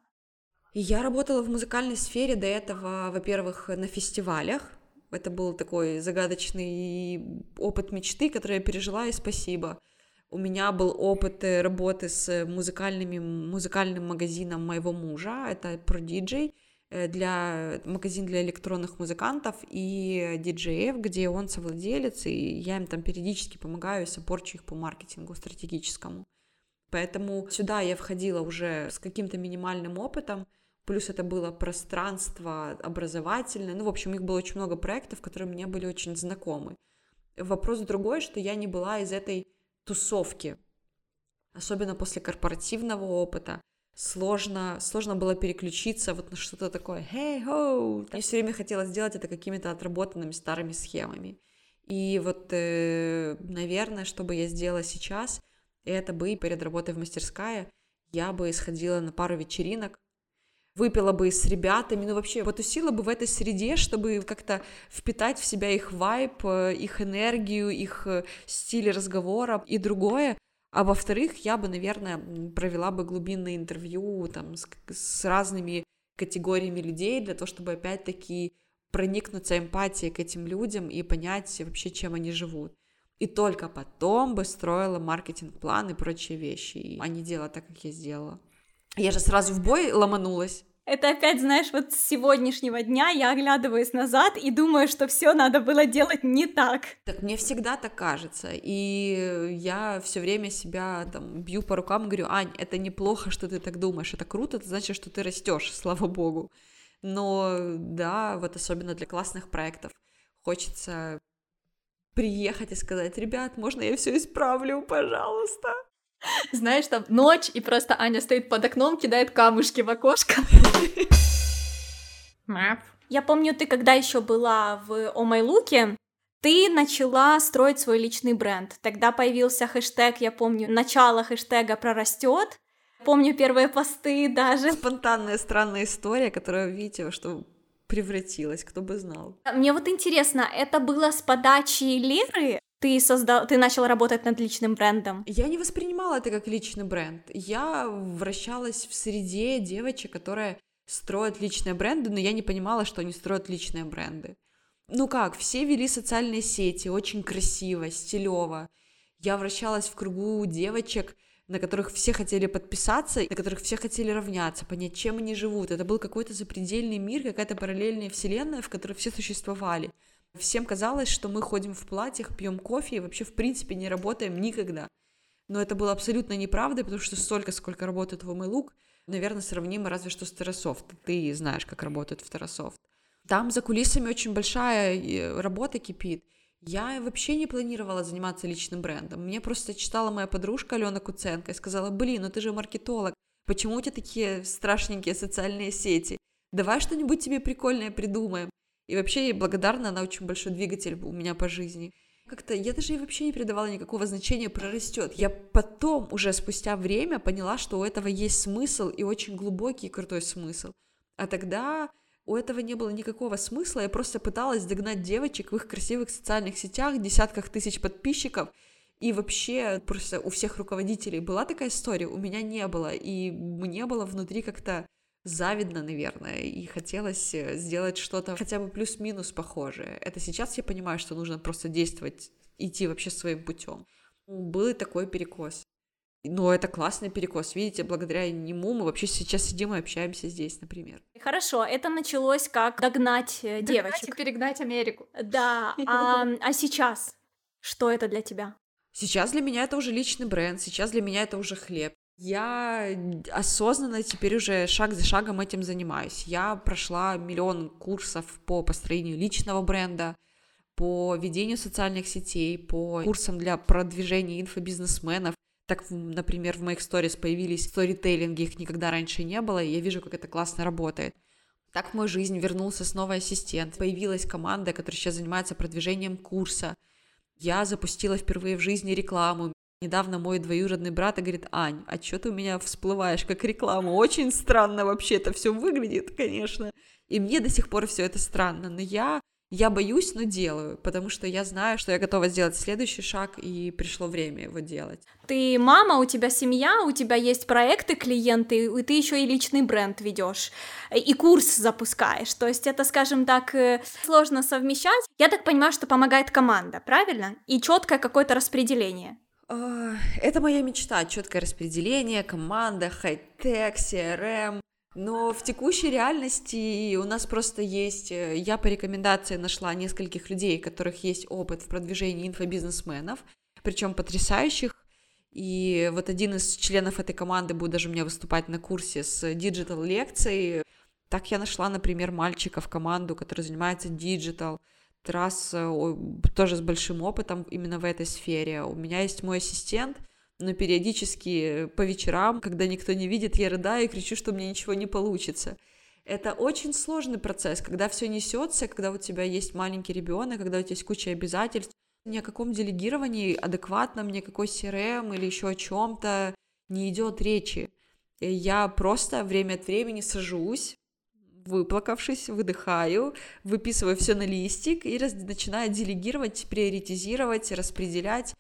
Я работала в музыкальной сфере до этого, во-первых, на фестивалях. Это был такой загадочный опыт мечты, который я пережила, и спасибо. У меня был опыт э, работы с музыкальными, музыкальным магазином моего мужа, это Prodigy, для магазин для электронных музыкантов и диджеев, где он совладелец, и я им там периодически помогаю и саппорчу их по маркетингу стратегическому. Поэтому сюда я входила уже с каким-то минимальным опытом, плюс это было пространство образовательное, ну, в общем, их было очень много проектов, которые мне были очень знакомы. Вопрос другой, что я не была из этой тусовки, особенно после корпоративного опыта, сложно, сложно было переключиться вот на что-то такое «Hey-ho!». Я все время хотела сделать это какими-то отработанными старыми схемами. И вот, э, наверное, что бы я сделала сейчас, это бы перед работой в мастерская я бы сходила на пару вечеринок, выпила бы с ребятами, ну вообще потусила бы в этой среде, чтобы как-то впитать в себя их вайп, э, их энергию, их э, стиль разговора и другое. А во-вторых, я бы, наверное, провела бы глубинное интервью там с, с разными категориями людей для того, чтобы опять-таки проникнуться эмпатией к этим людям и понять вообще, чем они живут. И только потом бы строила маркетинг-план и прочие вещи, а не делала так, как я сделала. Я же сразу в бой ломанулась. Это опять, знаешь, вот с сегодняшнего дня я оглядываюсь назад и думаю, что все надо было делать не так. Так мне всегда так кажется. И я все время себя там бью по рукам говорю, Ань, это неплохо, что ты так думаешь, это круто, это значит, что ты растешь, слава богу. Но да, вот особенно для классных проектов хочется приехать и сказать, ребят, можно я все исправлю, пожалуйста. Знаешь, там ночь, и просто Аня стоит под окном, кидает камушки в окошко. Я помню, ты когда еще была в Омайлуке, ты начала строить свой личный бренд. Тогда появился хэштег, я помню, начало хэштега прорастет. Помню первые посты даже. Спонтанная странная история, которая, видите, что превратилась, кто бы знал. Мне вот интересно, это было с подачи Леры? Ты создал, ты начал работать над личным брендом? Я не воспринимала это как личный бренд. Я вращалась в среде девочек, которые строят личные бренды, но я не понимала, что они строят личные бренды. Ну как, все вели социальные сети, очень красиво, стилево. Я вращалась в кругу девочек, на которых все хотели подписаться, на которых все хотели равняться, понять, чем они живут. Это был какой-то запредельный мир, какая-то параллельная вселенная, в которой все существовали. Всем казалось, что мы ходим в платьях, пьем кофе и вообще в принципе не работаем никогда. Но это было абсолютно неправда, потому что столько, сколько работает в MLOok, наверное, сравнимо разве что с Terrasoft. Ты знаешь, как работает в Terrasoft. Там за кулисами очень большая э, работа кипит. Я вообще не планировала заниматься личным брендом. Мне просто читала моя подружка Алена Куценко и сказала, блин, ну ты же маркетолог, почему у тебя такие страшненькие социальные сети? Давай что-нибудь тебе прикольное придумаем. И вообще ей благодарна, она очень большой двигатель у меня по жизни. Как-то я даже ей вообще не придавала никакого значения, прорастет. Я потом, уже спустя время, поняла, что у этого есть смысл и очень глубокий и крутой смысл. А тогда у этого не было никакого смысла, я просто пыталась догнать девочек в их красивых социальных сетях, десятках тысяч подписчиков, и вообще просто у всех руководителей была такая история, у меня не было, и мне было внутри как-то завидно, наверное, и хотелось э, сделать что-то хотя бы плюс-минус похожее. Это сейчас я понимаю, что нужно просто действовать, идти вообще своим путем. Был и такой перекос. Но это классный перекос, видите, благодаря нему мы вообще сейчас сидим и общаемся здесь, например. Хорошо, это началось как догнать э, догнать девочек. и перегнать Америку. Да, а, а сейчас что это для тебя? Сейчас для меня это уже личный бренд, сейчас для меня это уже хлеб. Я осознанно теперь уже шаг за шагом этим занимаюсь. Я прошла миллион курсов по построению личного бренда, по ведению социальных сетей, по курсам для продвижения инфобизнесменов. Так, например, в моих сторис появились сторителлинги, их никогда раньше не было, и я вижу, как это классно работает. Так в мою жизнь вернулся снова ассистент. Появилась команда, которая сейчас занимается продвижением курса. Я запустила впервые в жизни рекламу. Недавно мой двоюродный брат говорит, Ань, а что ты у меня всплываешь как реклама? Очень странно вообще это все выглядит, конечно. И мне до сих пор все это странно, но я я боюсь, но делаю, потому что я знаю, что я готова сделать следующий шаг, и пришло время его делать. Ты мама, у тебя семья, у тебя есть проекты, клиенты, и ты еще и личный бренд ведешь, и курс запускаешь. То есть это, скажем так, э, сложно совмещать. Я так понимаю, что помогает команда, правильно? И четкое какое-то распределение. Это моя мечта, четкое распределение, команда, хай-тек, CRM, но в текущей реальности у нас просто есть, э, я по рекомендации нашла нескольких людей, у которых есть опыт в продвижении инфобизнесменов, причем потрясающих, И вот один из членов этой команды будет даже у меня выступать на курсе с диджитал-лекцией. Так я нашла, например, мальчика в команду, который занимается диджитал, раз э, тоже с большим опытом именно в этой сфере. У меня есть мой ассистент, но периодически по вечерам, когда никто не видит, я рыдаю и кричу, что мне ничего не получится. Это очень сложный процесс, когда все несется, когда у тебя есть маленький ребенок, когда у тебя есть куча обязательств. Ни о каком делегировании адекватном, ни о какой CRM или еще о чем-то не идет речи. Я просто время от времени сажусь, выплакавшись, выдыхаю, выписываю все на листик и раз, начинаю делегировать, приоритизировать, распределять.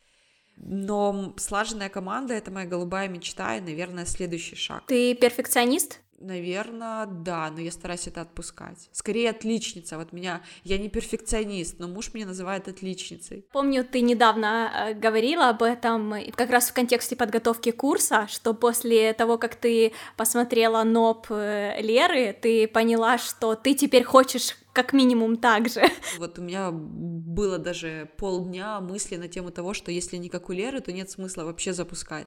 Но слаженная команда — это моя голубая мечта и, наверное, следующий шаг. Ты перфекционист? Наверное, да, но я стараюсь это отпускать. Скорее отличница. Вот меня, я не перфекционист, но муж меня называет отличницей. Помню, ты недавно э, говорила об этом, как раз в контексте подготовки курса, что после того, как ты посмотрела ноп э, Леры, ты поняла, что ты теперь хочешь как минимум так же. Вот у меня было даже полдня мысли на тему того, что если не как у Леры, то нет смысла вообще запускать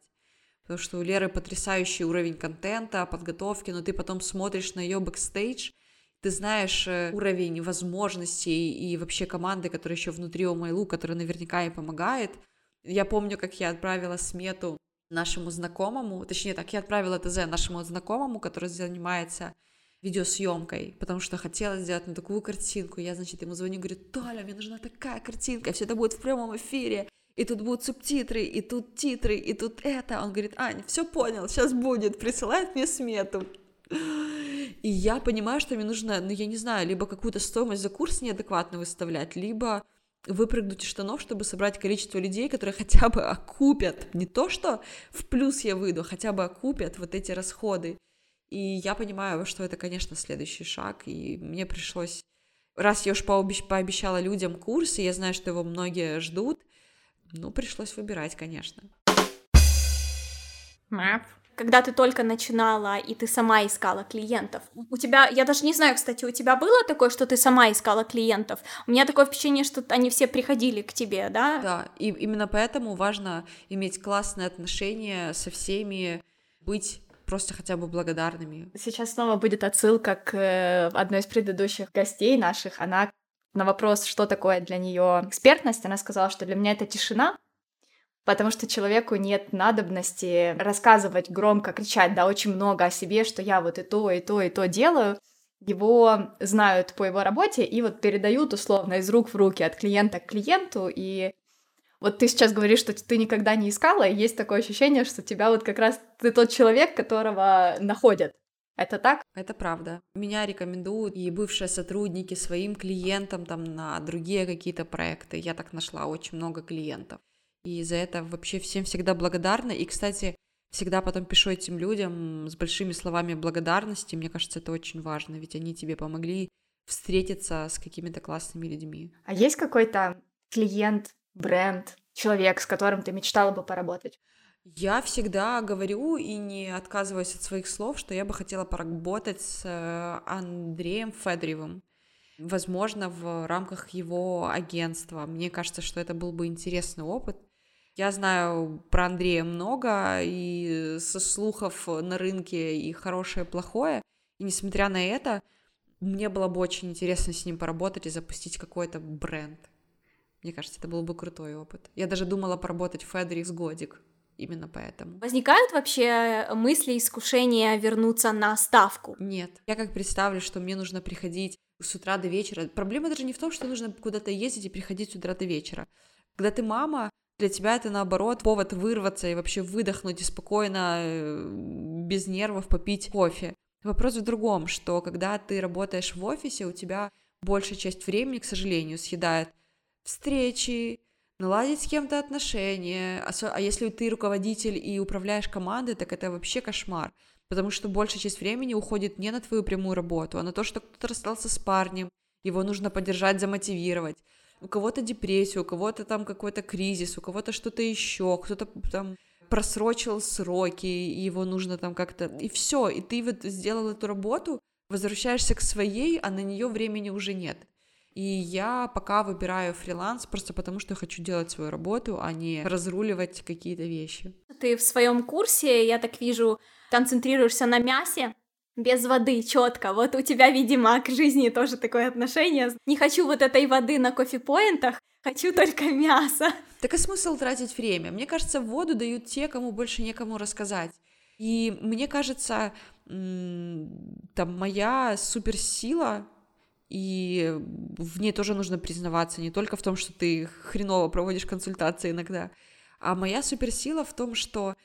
потому что у Леры потрясающий уровень контента, подготовки, но ты потом смотришь на ее бэкстейдж, ты знаешь э, уровень возможностей и вообще команды, которая еще внутри Oh My Look, которая наверняка ей помогает. Я помню, как я отправила смету нашему знакомому, точнее так, я отправила ТЗ нашему знакомому, который занимается видеосъемкой, потому что хотела сделать на такую картинку. Я, значит, ему звоню, говорю, Толя, мне нужна такая картинка, все это будет в прямом эфире и тут будут субтитры, и тут титры, и тут это. Он говорит, Ань, все понял, сейчас будет, присылает мне смету. И я понимаю, что мне нужно, ну, я не знаю, либо какую-то стоимость за курс неадекватно выставлять, либо выпрыгнуть из штанов, чтобы собрать количество людей, которые хотя бы окупят, не то, что в плюс я выйду, хотя бы окупят вот эти расходы. И я понимаю, что это, конечно, следующий шаг, и мне пришлось, раз я уж пообещала людям курс, и я знаю, что его многие ждут, ну, пришлось выбирать, конечно. Когда ты только начинала, и ты сама искала клиентов, у тебя, я даже не знаю, кстати, у тебя было такое, что ты сама искала клиентов? У меня такое впечатление, что они все приходили к тебе, да? Да, и именно поэтому важно иметь классные отношения со всеми, быть просто хотя бы благодарными. Сейчас снова будет отсылка к э, одной из предыдущих гостей наших. Она на вопрос, что такое для нее экспертность, она сказала, что для меня это тишина, потому что человеку нет надобности рассказывать громко, кричать, да, очень много о себе, что я вот и то, и то, и то делаю. Его знают по его работе и вот передают условно из рук в руки, от клиента к клиенту, и вот ты сейчас говоришь, что ты никогда не искала, и есть такое ощущение, что тебя вот как раз ты тот человек, которого находят. Это так? Это правда. Меня рекомендуют и бывшие сотрудники своим клиентам там на другие какие-то проекты. Я так нашла очень много клиентов. И за это вообще всем всегда благодарна. И, кстати, всегда потом пишу этим людям с большими словами благодарности. Мне кажется, это очень важно, ведь они тебе помогли встретиться с какими-то классными людьми. А есть какой-то клиент, бренд, человек, с которым ты мечтала бы поработать? Я всегда говорю и не отказываюсь от своих слов, что я бы хотела поработать с э, Андреем Федоревым. Возможно, в рамках его агентства. Мне кажется, что это был бы интересный опыт. Я знаю про Андрея много, и со слухов на рынке и хорошее, и плохое. И несмотря на это, мне было бы очень интересно с ним поработать и запустить какой-то бренд. Мне кажется, это был бы крутой опыт. Я даже думала поработать в Федоре с годик именно поэтому. Возникают вообще мысли, искушения вернуться на ставку? Нет. Я как представлю, что мне нужно приходить с утра до вечера. Проблема даже не в том, что нужно куда-то ездить и приходить с утра до вечера. Когда ты мама, для тебя это наоборот повод вырваться и вообще выдохнуть и спокойно, э, без нервов попить кофе. Вопрос в другом, что когда ты работаешь в офисе, у тебя большая часть времени, к сожалению, съедает встречи, наладить с кем-то отношения, а если ты руководитель и управляешь командой, так это вообще кошмар, потому что большая часть времени уходит не на твою прямую работу, а на то, что кто-то расстался с парнем, его нужно поддержать, замотивировать, у кого-то депрессия, у кого-то там какой-то кризис, у кого-то что-то еще, кто-то там просрочил сроки, его нужно там как-то... И все, и ты вот сделал эту работу, возвращаешься к своей, а на нее времени уже нет. И я пока выбираю фриланс просто потому, что хочу делать свою работу, а не разруливать какие-то вещи. Ты в своем курсе, я так вижу, концентрируешься на мясе, без воды, четко. Вот у тебя, видимо, к жизни тоже такое отношение. Не хочу вот этой воды на кофе-поинтах, хочу только мясо. Так а смысл тратить время? Мне кажется, воду дают те, кому больше некому рассказать. И мне кажется, там моя суперсила и в ней тоже нужно признаваться, не только в том, что ты хреново проводишь консультации иногда, а моя суперсила в том, что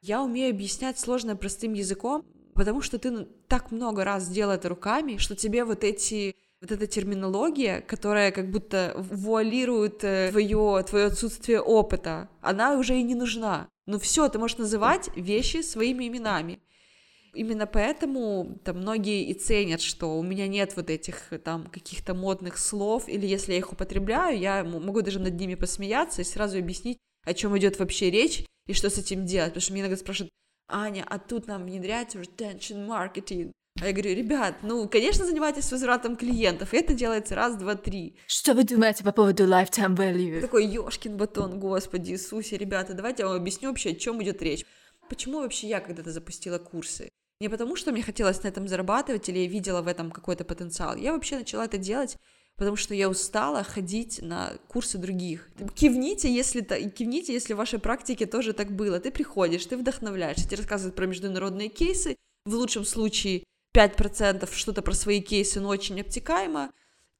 я умею объяснять сложное простым языком, потому что ты так много раз делал это руками, что тебе вот эти вот эта терминология, которая как будто вуалирует э, твое, твое отсутствие опыта, она уже и не нужна. Ну все, ты можешь называть вещи своими именами. Именно поэтому там многие и ценят, что у меня нет вот этих там каких-то модных слов, или если я их употребляю, я могу даже над ними посмеяться и сразу объяснить, о чем идет вообще речь и что с этим делать. Потому что мне иногда спрашивают, Аня, а тут нам внедряется retention marketing. А я говорю, ребят, ну, конечно, занимайтесь возвратом клиентов, и это делается раз, два, три. Что вы думаете по поводу lifetime value? Такой ёшкин батон, господи Иисусе, ребята, давайте я вам объясню вообще, о чем идет речь. Почему вообще я когда-то запустила курсы? Не потому, что мне хотелось на этом зарабатывать или я видела в этом какой-то потенциал. Я вообще начала это делать, потому что я устала ходить на курсы других. Кивните, если, кивните, если в вашей практике тоже так было. Ты приходишь, ты вдохновляешься, тебе рассказывают про международные кейсы, в лучшем случае 5% что-то про свои кейсы, но очень обтекаемо,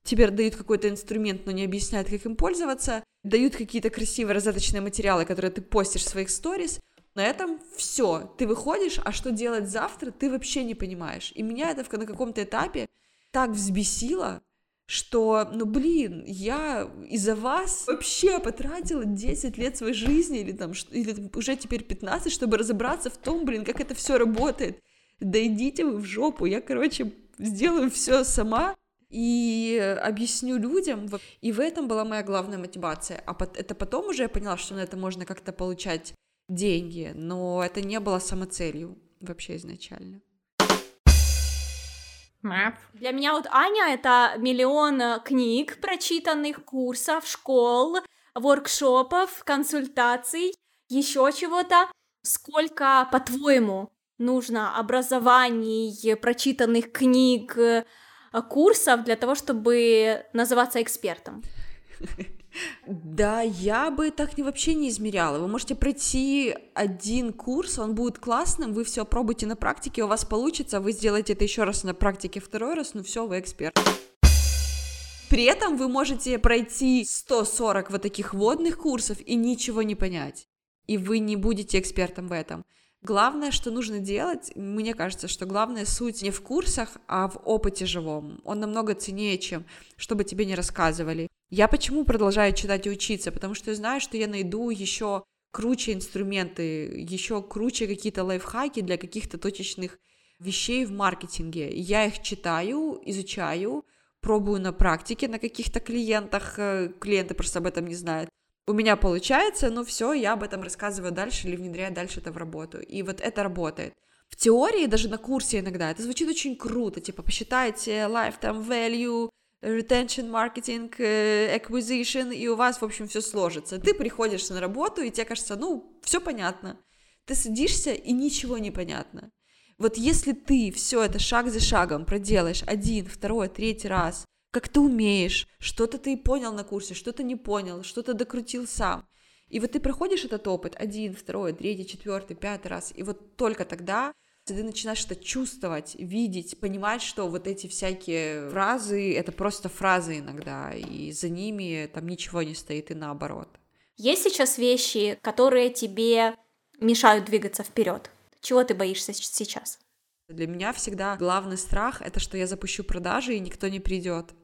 тебе дают какой-то инструмент, но не объясняют, как им пользоваться, дают какие-то красивые раздаточные материалы, которые ты постишь в своих сторис, на этом все. Ты выходишь, а что делать завтра, ты вообще не понимаешь. И меня это на каком-то этапе так взбесило, что, ну блин, я из-за вас вообще потратила 10 лет своей жизни или там, или уже теперь 15, чтобы разобраться в том, блин, как это все работает. Да идите вы в жопу, я, короче, сделаю все сама и объясню людям. И в этом была моя главная мотивация. А это потом уже я поняла, что на это можно как-то получать деньги, но это не было самоцелью вообще изначально. Для меня вот Аня это миллион э, книг, прочитанных, курсов, школ, воркшопов, консультаций, еще чего-то. Сколько, по-твоему, нужно образований, прочитанных книг, э, курсов для того, чтобы называться экспертом? Да, я бы так не вообще не измеряла. Вы можете пройти один курс, он будет классным, вы все пробуйте на практике, у вас получится, вы сделаете это еще раз на практике второй раз, ну все, вы эксперт. При этом вы можете пройти 140 вот таких водных курсов и ничего не понять. И вы не будете экспертом в этом. Главное, что нужно делать, мне кажется, что главная суть не в курсах, а в опыте живом. Он намного ценнее, чем чтобы тебе не рассказывали. Я почему продолжаю читать и учиться? Потому что я знаю, что я найду еще круче инструменты, еще круче какие-то лайфхаки для каких-то точечных вещей в маркетинге. Я их читаю, изучаю, пробую на практике на каких-то клиентах, э, клиенты просто об этом не знают. У меня получается, ну все, я об этом рассказываю дальше или внедряю дальше это в работу. И вот это работает. В теории, даже на курсе иногда, это звучит очень круто, типа посчитайте lifetime value, retention marketing, э, acquisition, и у вас, в общем, все сложится. Ты приходишь на работу, и тебе кажется, ну, все понятно. Ты садишься, и ничего не понятно. Вот если ты все это шаг за шагом проделаешь один, второй, третий раз, как ты умеешь, что-то ты понял на курсе, что-то не понял, что-то докрутил сам. И вот ты проходишь этот опыт один, второй, третий, четвертый, пятый раз, и вот только тогда ты начинаешь это чувствовать, видеть, понимать, что вот эти всякие фразы — это просто фразы иногда, и за ними там ничего не стоит, и наоборот. Есть сейчас вещи, которые тебе мешают двигаться вперед? Чего ты боишься сейчас? Для меня всегда главный страх — это что я запущу продажи, и никто не придет.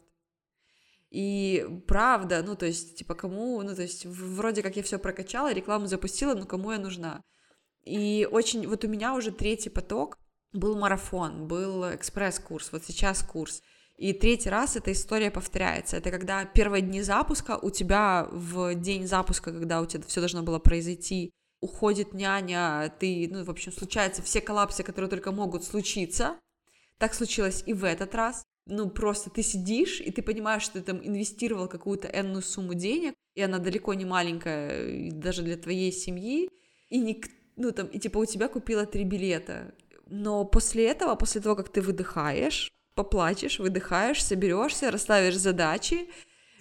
И правда, ну, то есть, типа, кому, ну, то есть, вроде как я все прокачала, рекламу запустила, но кому я нужна? И очень, вот у меня уже третий поток, был марафон, был экспресс-курс, вот сейчас курс. И третий раз эта история повторяется. Это когда первые дни запуска у тебя в день запуска, когда у тебя все должно было произойти, уходит няня, ты, ну, в общем, случаются все коллапсы, которые только могут случиться. Так случилось и в этот раз. ну, просто ты сидишь, и ты понимаешь, что ты там инвестировал какую-то энную сумму денег, и она далеко не маленькая, даже для твоей семьи, и не, ну, там, и типа у тебя купила три билета. Но после этого, после того, как ты выдыхаешь, поплачешь, выдыхаешь, соберешься, расставишь задачи,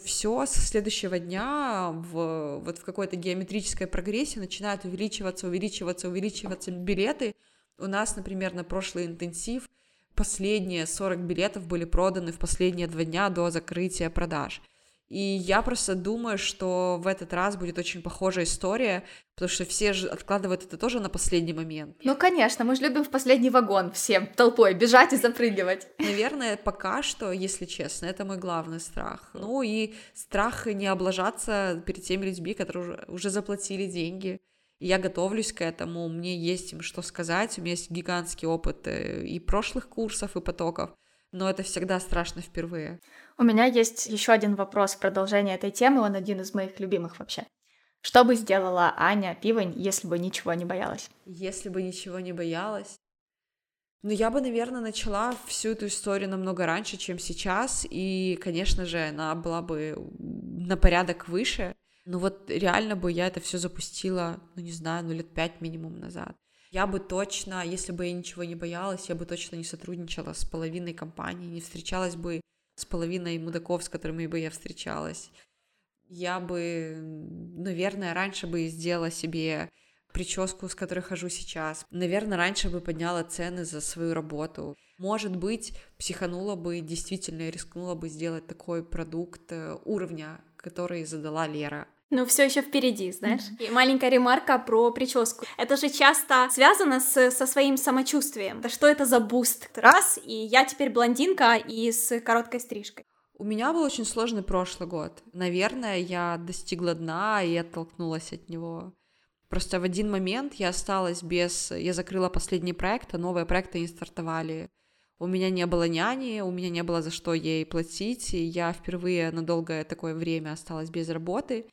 все со следующего дня в, вот в какой-то геометрической прогрессии начинают увеличиваться, увеличиваться, увеличиваться билеты. У нас, например, на прошлый интенсив последние 40 билетов были проданы в последние два дня до закрытия продаж. И я просто думаю, что в этот раз будет очень похожая история, потому что все же откладывают это тоже на последний момент. Ну, конечно, мы же любим в последний вагон всем толпой бежать и запрыгивать. Наверное, пока что, если честно, это мой главный страх. Ну и страх не облажаться перед теми людьми, которые уже, уже заплатили деньги. Я готовлюсь к этому, мне есть им что сказать, у меня есть гигантский опыт э, и прошлых курсов, и потоков, но это всегда страшно впервые. У меня есть еще один вопрос в продолжение этой темы, он один из моих любимых вообще. Что бы сделала Аня Пивань, если бы ничего не боялась? Если бы ничего не боялась? Ну, я бы, наверное, начала всю эту историю намного раньше, чем сейчас, и, конечно же, она была бы на порядок выше, ну вот реально бы я это все запустила, ну не знаю, ну лет пять минимум назад. Я бы точно, если бы я ничего не боялась, я бы точно не сотрудничала с половиной компаний, не встречалась бы с половиной мудаков, с которыми бы я встречалась. Я бы, наверное, раньше бы сделала себе прическу, с которой хожу сейчас. Наверное, раньше бы подняла цены за свою работу. Может быть, психанула бы, действительно рискнула бы сделать такой продукт э, уровня, который задала Лера. Ну, все еще впереди, знаешь. И маленькая ремарка про прическу. Это же часто связано с, со своим самочувствием. Да что это за буст? Раз, и я теперь блондинка и с короткой стрижкой. У меня был очень сложный прошлый год. Наверное, я достигла дна и оттолкнулась от него. Просто в один момент я осталась без... Я закрыла последний проект, а новые проекты не стартовали. У меня не было няни, у меня не было за что ей платить, и я впервые на долгое такое время осталась без работы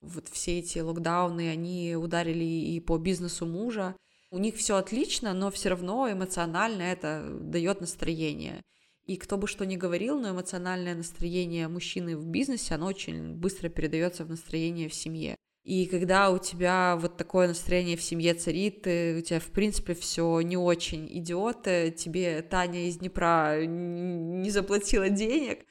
вот все эти локдауны, они ударили и по бизнесу мужа. У них все отлично, но все равно эмоционально это дает настроение. И кто бы что ни говорил, но эмоциональное настроение мужчины в бизнесе, оно очень быстро передается в настроение в семье. И когда у тебя вот такое настроение в семье царит, у тебя, в принципе, все не очень идет, э, тебе Таня из Днепра не заплатила денег,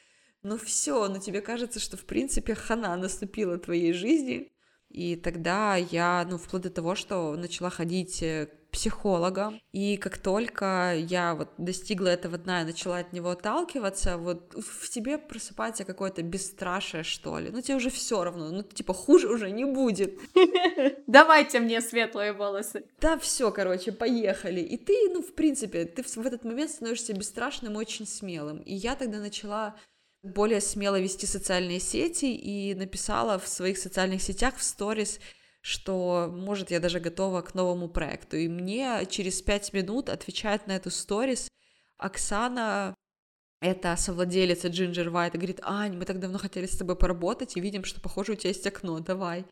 ну все, ну тебе кажется, что в принципе хана наступила твоей жизни. И тогда я, ну, вплоть до того, что начала ходить э, к психологам, и как только я вот достигла этого дна и начала от него отталкиваться, вот в тебе просыпается какое-то бесстрашие, что ли. Ну, тебе уже все равно, ну, типа, хуже уже не будет. Давайте мне светлые волосы. Да, все, короче, поехали. И ты, ну, в принципе, ты в этот момент становишься бесстрашным и очень смелым. И я тогда начала более смело вести социальные сети и написала в своих социальных сетях в сторис, что, может, я даже готова к новому проекту. И мне через пять минут отвечает на эту сторис Оксана, это совладелица White, и говорит, Ань, мы так давно хотели с тобой поработать, и видим, что, похоже, у тебя есть окно, давай.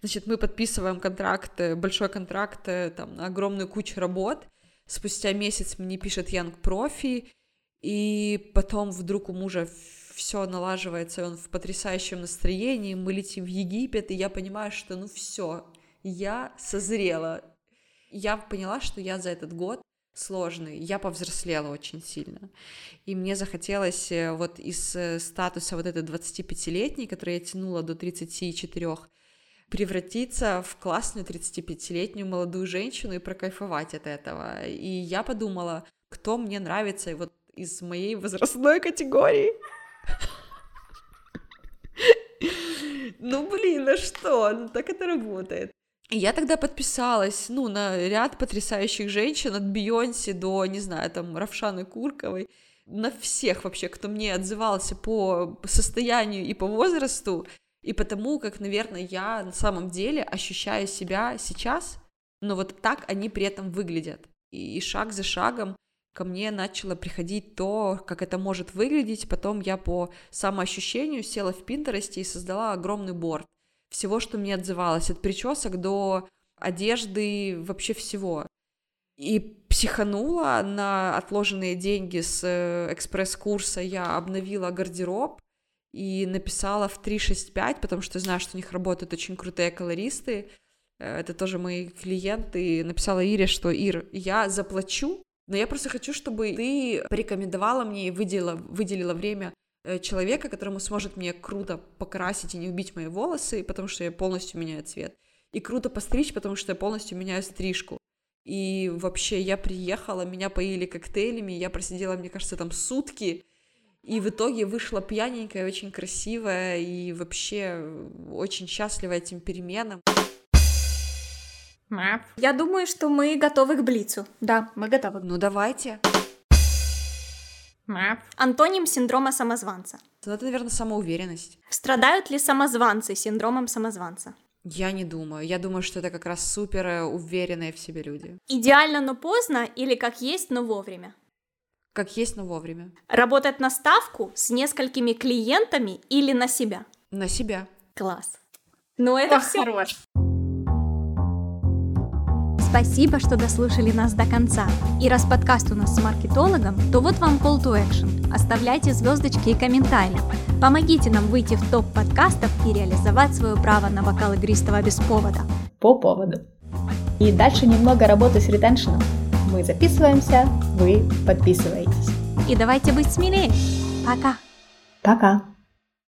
Значит, мы подписываем контракт, большой контракт э, там, на огромную кучу работ. Спустя месяц мне пишет Янг Профи, и потом вдруг у мужа все налаживается, и он в потрясающем настроении, мы летим в Египет, и я понимаю, что ну все, я созрела. Я поняла, что я за этот год сложный, я повзрослела очень сильно. И мне захотелось э, вот из э, статуса вот этой 25-летней, которую я тянула до 34, превратиться в классную 35-летнюю молодую женщину и прокайфовать от этого. И я подумала, кто мне нравится вот из моей возрастной категории. Ну, блин, ну что? Ну, так это работает. Я тогда подписалась, ну, на ряд потрясающих женщин, от Бейонси до, не знаю, там, Равшаны Курковой, на всех вообще, кто мне отзывался по состоянию и по возрасту, и потому, как, наверное, я на самом деле ощущаю себя сейчас, но вот так они при этом выглядят. И шаг за шагом ко мне начало приходить то, как это может выглядеть. Потом я по самоощущению села в Пинтересте и создала огромный борт всего, что мне отзывалось, от причесок до одежды, вообще всего. И психанула на отложенные деньги с э, экспресс-курса, я обновила гардероб и написала в 365, потому что знаю, что у них работают очень крутые колористы, э, это тоже мои клиенты, написала Ире, что Ир, я заплачу, но я просто хочу, чтобы ты порекомендовала мне и выделила, выделила время э, человека, которому сможет мне круто покрасить и не убить мои волосы, потому что я полностью меняю цвет. И круто постричь, потому что я полностью меняю стрижку. И вообще я приехала, меня поили коктейлями, я просидела, мне кажется, там сутки, и в итоге вышла пьяненькая, очень красивая и вообще очень счастлива этим переменам. Я думаю, что мы готовы к Блицу. Да, мы готовы. Ну давайте. Антоним синдрома самозванца. Ну, это, наверное, самоуверенность. Страдают ли самозванцы синдромом самозванца? Я не думаю. Я думаю, что это как раз супер уверенные в себе люди. Идеально, но поздно или как есть, но вовремя? Как есть, но вовремя. Работать на ставку с несколькими клиентами или на себя? На себя. Класс. Ну это все. хорош. Спасибо, что дослушали нас до конца. И раз подкаст у нас с маркетологом, то вот вам call to action. Оставляйте звездочки и комментарии. Помогите нам выйти в топ подкастов и реализовать свое право на бокал игристого без повода. По поводу. И дальше немного работы с ретеншеном. Мы записываемся, вы подписываетесь. И давайте быть смелее. Пока. Пока.